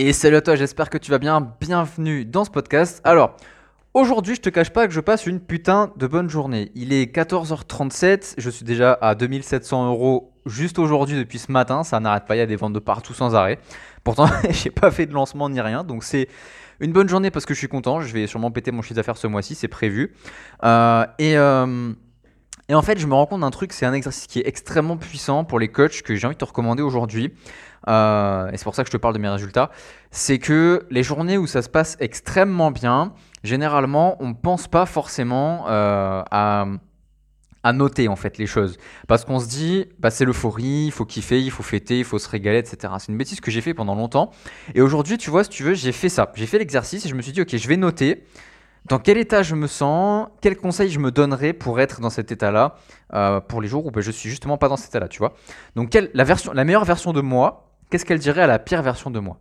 Et salut à toi, j'espère que tu vas bien. Bienvenue dans ce podcast. Alors, aujourd'hui, je te cache pas que je passe une putain de bonne journée. Il est 14h37, je suis déjà à 2700 euros juste aujourd'hui depuis ce matin. Ça n'arrête pas, il y a des ventes de partout sans arrêt. Pourtant, j'ai pas fait de lancement ni rien, donc c'est une bonne journée parce que je suis content. Je vais sûrement péter mon chiffre d'affaires ce mois-ci, c'est prévu. Euh, et. Euh, et en fait, je me rends compte d'un truc, c'est un exercice qui est extrêmement puissant pour les coachs que j'ai envie de te recommander aujourd'hui. Euh, et c'est pour ça que je te parle de mes résultats. C'est que les journées où ça se passe extrêmement bien, généralement, on ne pense pas forcément euh, à, à, noter en fait les choses. Parce qu'on se dit, bah, c'est l'euphorie, il faut kiffer, il faut fêter, il faut se régaler, etc. C'est une bêtise que j'ai fait pendant longtemps. Et aujourd'hui, tu vois, si tu veux, j'ai fait ça. J'ai fait l'exercice et je me suis dit, ok, je vais noter dans quel état je me sens, quels conseils je me donnerais pour être dans cet état-là, euh, pour les jours où ben, je suis justement pas dans cet état-là, tu vois? Donc la, version, la meilleure version de moi, qu'est-ce qu'elle dirait à la pire version de moi?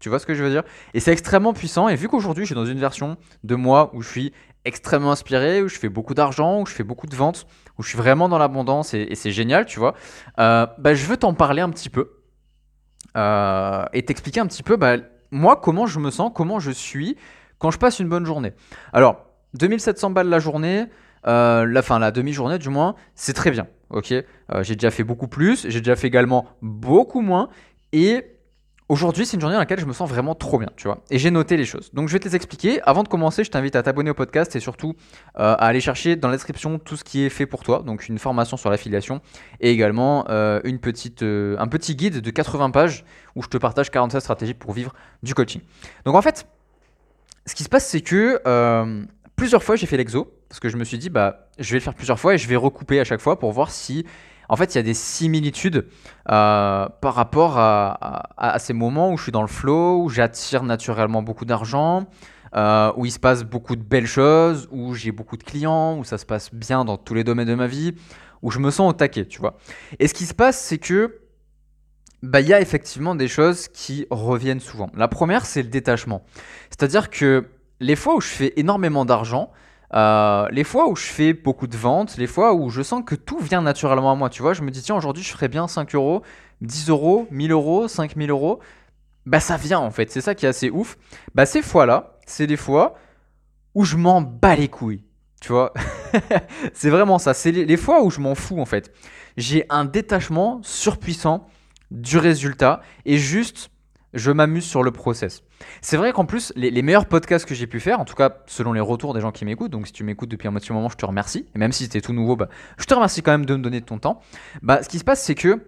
Tu vois ce que je veux dire? Et c'est extrêmement puissant, et vu qu'aujourd'hui je suis dans une version de moi où je suis extrêmement inspiré, où je fais beaucoup d'argent, où je fais beaucoup de ventes, où je suis vraiment dans l'abondance, et, c'est génial, tu vois, euh, bah, je veux t'en parler un petit peu, euh, et t'expliquer un petit peu, bah, moi, comment je me sens, comment je suis, quand je passe une bonne journée. Alors, 2700 balles la journée, euh, la fin, la demi-journée du moins, c'est très bien. Ok, euh, j'ai déjà fait beaucoup plus, j'ai déjà fait également beaucoup moins, et aujourd'hui c'est une journée dans laquelle je me sens vraiment trop bien, tu vois. Et j'ai noté les choses. Donc je vais te les expliquer. Avant de commencer, je t'invite à t'abonner au podcast et surtout euh, à aller chercher dans la description tout ce qui est fait pour toi, donc une formation sur l'affiliation et également une petite, un petit guide de 80 pages où je te partage 47 stratégies pour vivre du coaching. Donc en fait ce qui se passe, c'est que euh, plusieurs fois, j'ai fait l'exo parce que je me suis dit, bah, je vais le faire plusieurs fois et je vais recouper à chaque fois pour voir si, en fait, il y a des similitudes euh, par rapport à, ces moments où je suis dans le flow, où j'attire naturellement beaucoup d'argent, euh, où il se passe beaucoup de belles choses, où j'ai beaucoup de clients, où ça se passe bien dans tous les domaines de ma vie, où je me sens au taquet, tu vois. Et ce qui se passe, c'est que bah, il y a effectivement des choses qui reviennent souvent. La première, c'est le détachement. C'est-à-dire que les fois où je fais énormément d'argent, euh, les fois où je fais beaucoup de ventes, les fois où je sens que tout vient naturellement à moi, tu vois, je me dis, tiens, aujourd'hui, je ferais bien 5 euros, 10 euros, 1000 euros, 5000 euros. Bah, ça vient en fait, c'est ça qui est assez ouf. Bah, ces fois-là, c'est des fois où je m'en bats les couilles, tu vois. c'est vraiment ça, c'est les fois où je m'en fous en fait. J'ai un détachement surpuissant du résultat et juste je m'amuse sur le process. C'est vrai qu'en plus, les, meilleurs podcasts que j'ai pu faire, en tout cas selon les retours des gens qui m'écoutent, donc si tu m'écoutes depuis un petit moment, je te remercie. Et même si c'était tout nouveau, bah, je te remercie quand même de me donner de ton temps. Bah, ce qui se passe, c'est que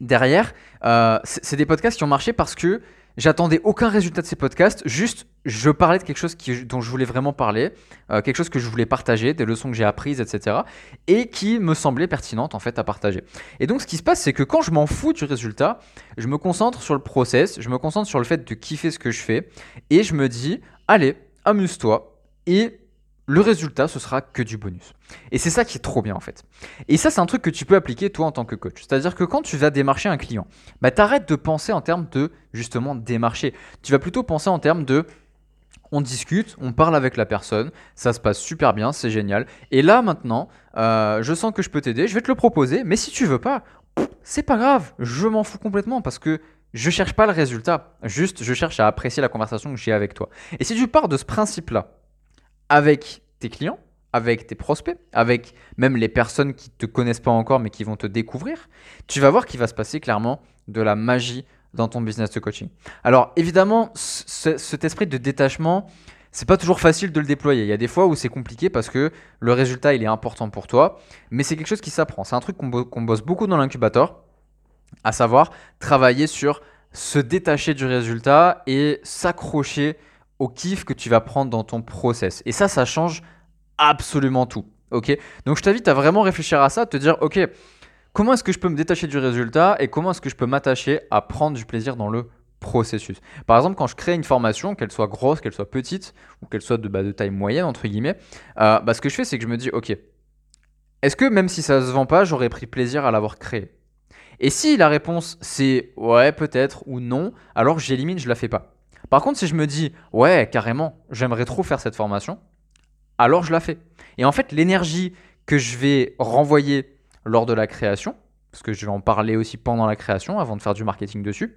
derrière, euh, c'est des podcasts qui ont marché parce que J'attendais aucun résultat de ces podcasts, juste je parlais de quelque chose dont je voulais vraiment parler, euh, quelque chose que je voulais partager, des leçons que j'ai apprises, etc. Et qui me semblait pertinente en fait à partager. Et donc ce qui se passe, c'est que quand je m'en fous du résultat, je me concentre sur le process, je me concentre sur le fait de kiffer ce que je fais, et je me dis, allez, amuse-toi, et le résultat, ce sera que du bonus. Et c'est ça qui est trop bien en fait. Et ça, c'est un truc que tu peux appliquer toi en tant que coach. C'est-à-dire que quand tu vas démarcher un client, bah, t'arrêtes de penser en termes de justement démarcher. Tu vas plutôt penser en termes de on discute, on parle avec la personne, ça se passe super bien, c'est génial. Et là maintenant, euh, je sens que je peux t'aider, je vais te le proposer, mais si tu veux pas, c'est pas grave, je m'en fous complètement parce que je cherche pas le résultat, juste je cherche à apprécier la conversation que j'ai avec toi. Et si tu pars de ce principe-là, avec tes clients, avec tes prospects, avec même les personnes qui ne te connaissent pas encore mais qui vont te découvrir, tu vas voir qu'il va se passer clairement de la magie dans ton business de coaching. Alors évidemment, cet esprit de détachement, c'est pas toujours facile de le déployer. Il y a des fois où c'est compliqué parce que le résultat il est important pour toi, mais c'est quelque chose qui s'apprend. C'est un truc qu'on bosse beaucoup dans l'incubateur, à savoir travailler sur se détacher du résultat et s'accrocher au kiff que tu vas prendre dans ton process. Et ça, ça change absolument tout. Ok? Donc je t'invite à vraiment réfléchir à ça, te dire, ok, comment est-ce que je peux me détacher du résultat et comment est-ce que je peux m'attacher à prendre du plaisir dans le processus? Par exemple, quand je crée une formation, qu'elle soit grosse, qu'elle soit petite, ou qu'elle soit de, bah, taille moyenne, entre guillemets, euh, bah, ce que je fais, c'est que je me dis, ok, est-ce que même si ça se vend pas, j'aurais pris plaisir à l'avoir créé? Et si la réponse c'est ouais, peut-être, ou non, alors j'élimine, je la fais pas. Par contre, si je me dis, ouais, carrément, j'aimerais trop faire cette formation, alors je la fais. Et en fait, l'énergie que je vais renvoyer lors de la création, parce que je vais en parler aussi pendant la création, avant de faire du marketing dessus,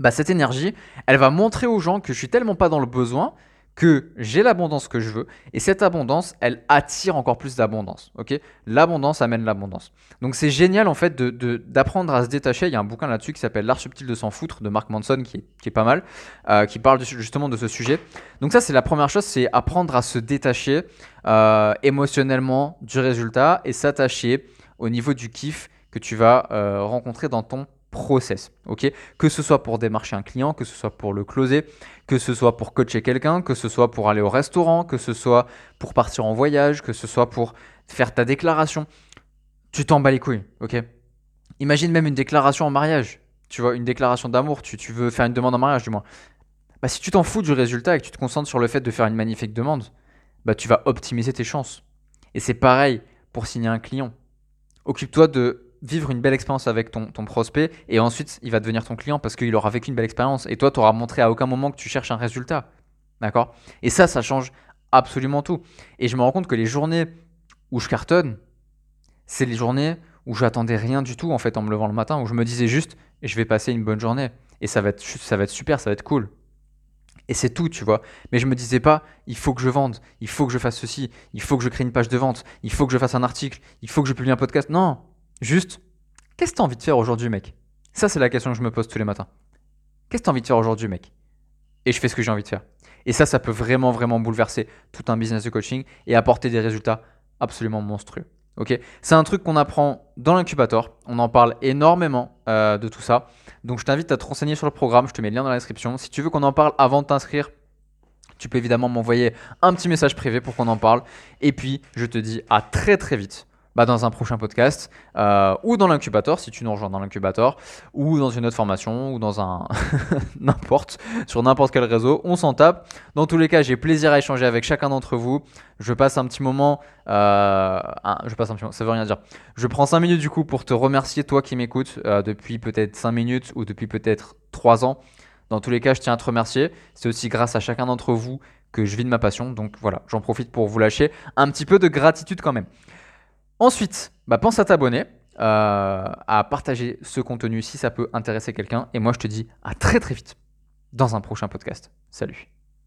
bah cette énergie, elle va montrer aux gens que je suis tellement pas dans le besoin que j'ai l'abondance que je veux et cette abondance, elle attire encore plus d'abondance. Ok? L'abondance amène l'abondance. Donc c'est génial en fait d'apprendre de, à se détacher. Il y a un bouquin là-dessus qui s'appelle L'art subtil de s'en foutre de Mark Manson qui est, pas mal, euh, qui parle justement de ce sujet. Donc ça c'est la première chose, c'est apprendre à se détacher euh, émotionnellement du résultat et s'attacher au niveau du kiff que tu vas euh, rencontrer dans ton process, ok? Que ce soit pour démarcher un client, que ce soit pour le closer, que ce soit pour coacher quelqu'un, que ce soit pour aller au restaurant, que ce soit pour partir en voyage, que ce soit pour faire ta déclaration. Tu t'en bats les couilles, ok? Imagine même une déclaration en mariage, tu vois, une déclaration d'amour, tu, veux faire une demande en mariage du moins. Bah, si tu t'en fous du résultat et que tu te concentres sur le fait de faire une magnifique demande, bah, tu vas optimiser tes chances. Et c'est pareil pour signer un client. Occupe-toi de vivre une belle expérience avec ton, ton, prospect et ensuite il va devenir ton client parce qu'il aura vécu une belle expérience et toi tu montré à aucun moment que tu cherches un résultat. D'accord? Et ça, ça change absolument tout. Et je me rends compte que les journées où je cartonne, c'est les journées où j'attendais rien du tout en fait en me levant le matin, où je me disais juste je vais passer une bonne journée et ça va être, ça va être super, ça va être cool. Et c'est tout, tu vois. Mais je me disais pas, il faut que je vende, il faut que je fasse ceci, il faut que je crée une page de vente, il faut que je fasse un article, il faut que je publie un podcast. Non, Juste, qu'est-ce que tu as envie de faire aujourd'hui, mec? Ça, c'est la question que je me pose tous les matins. Qu'est-ce que tu as envie de faire aujourd'hui, mec? Et je fais ce que j'ai envie de faire. Et ça, ça peut vraiment, vraiment bouleverser tout un business de coaching et apporter des résultats absolument monstrueux. Ok, c'est un truc qu'on apprend dans l'incubateur. On en parle énormément euh, de tout ça. Donc je t'invite à te renseigner sur le programme. Je te mets le lien dans la description. Si tu veux qu'on en parle avant de t'inscrire, tu peux évidemment m'envoyer un petit message privé pour qu'on en parle. Et puis je te dis à très très vite bah, dans un prochain podcast, euh, ou dans l'incubateur, si tu nous rejoins dans l'incubateur, ou dans une autre formation, ou dans un n'importe, sur n'importe quel réseau, on s'en tape. Dans tous les cas, j'ai plaisir à échanger avec chacun d'entre vous. Je passe un petit moment, euh, je passe un petit moment, ça veut rien dire. Je prends 5 minutes du coup pour te remercier, toi qui m'écoutes, euh, depuis peut-être 5 minutes ou depuis peut-être 3 ans. Dans tous les cas, je tiens à te remercier. C'est aussi grâce à chacun d'entre vous que je vis de ma passion. Donc voilà, j'en profite pour vous lâcher un petit peu de gratitude quand même. Ensuite, bah, pense à t'abonner, euh, à partager ce contenu si ça peut intéresser quelqu'un. Et moi, je te dis à très très vite dans un prochain podcast. Salut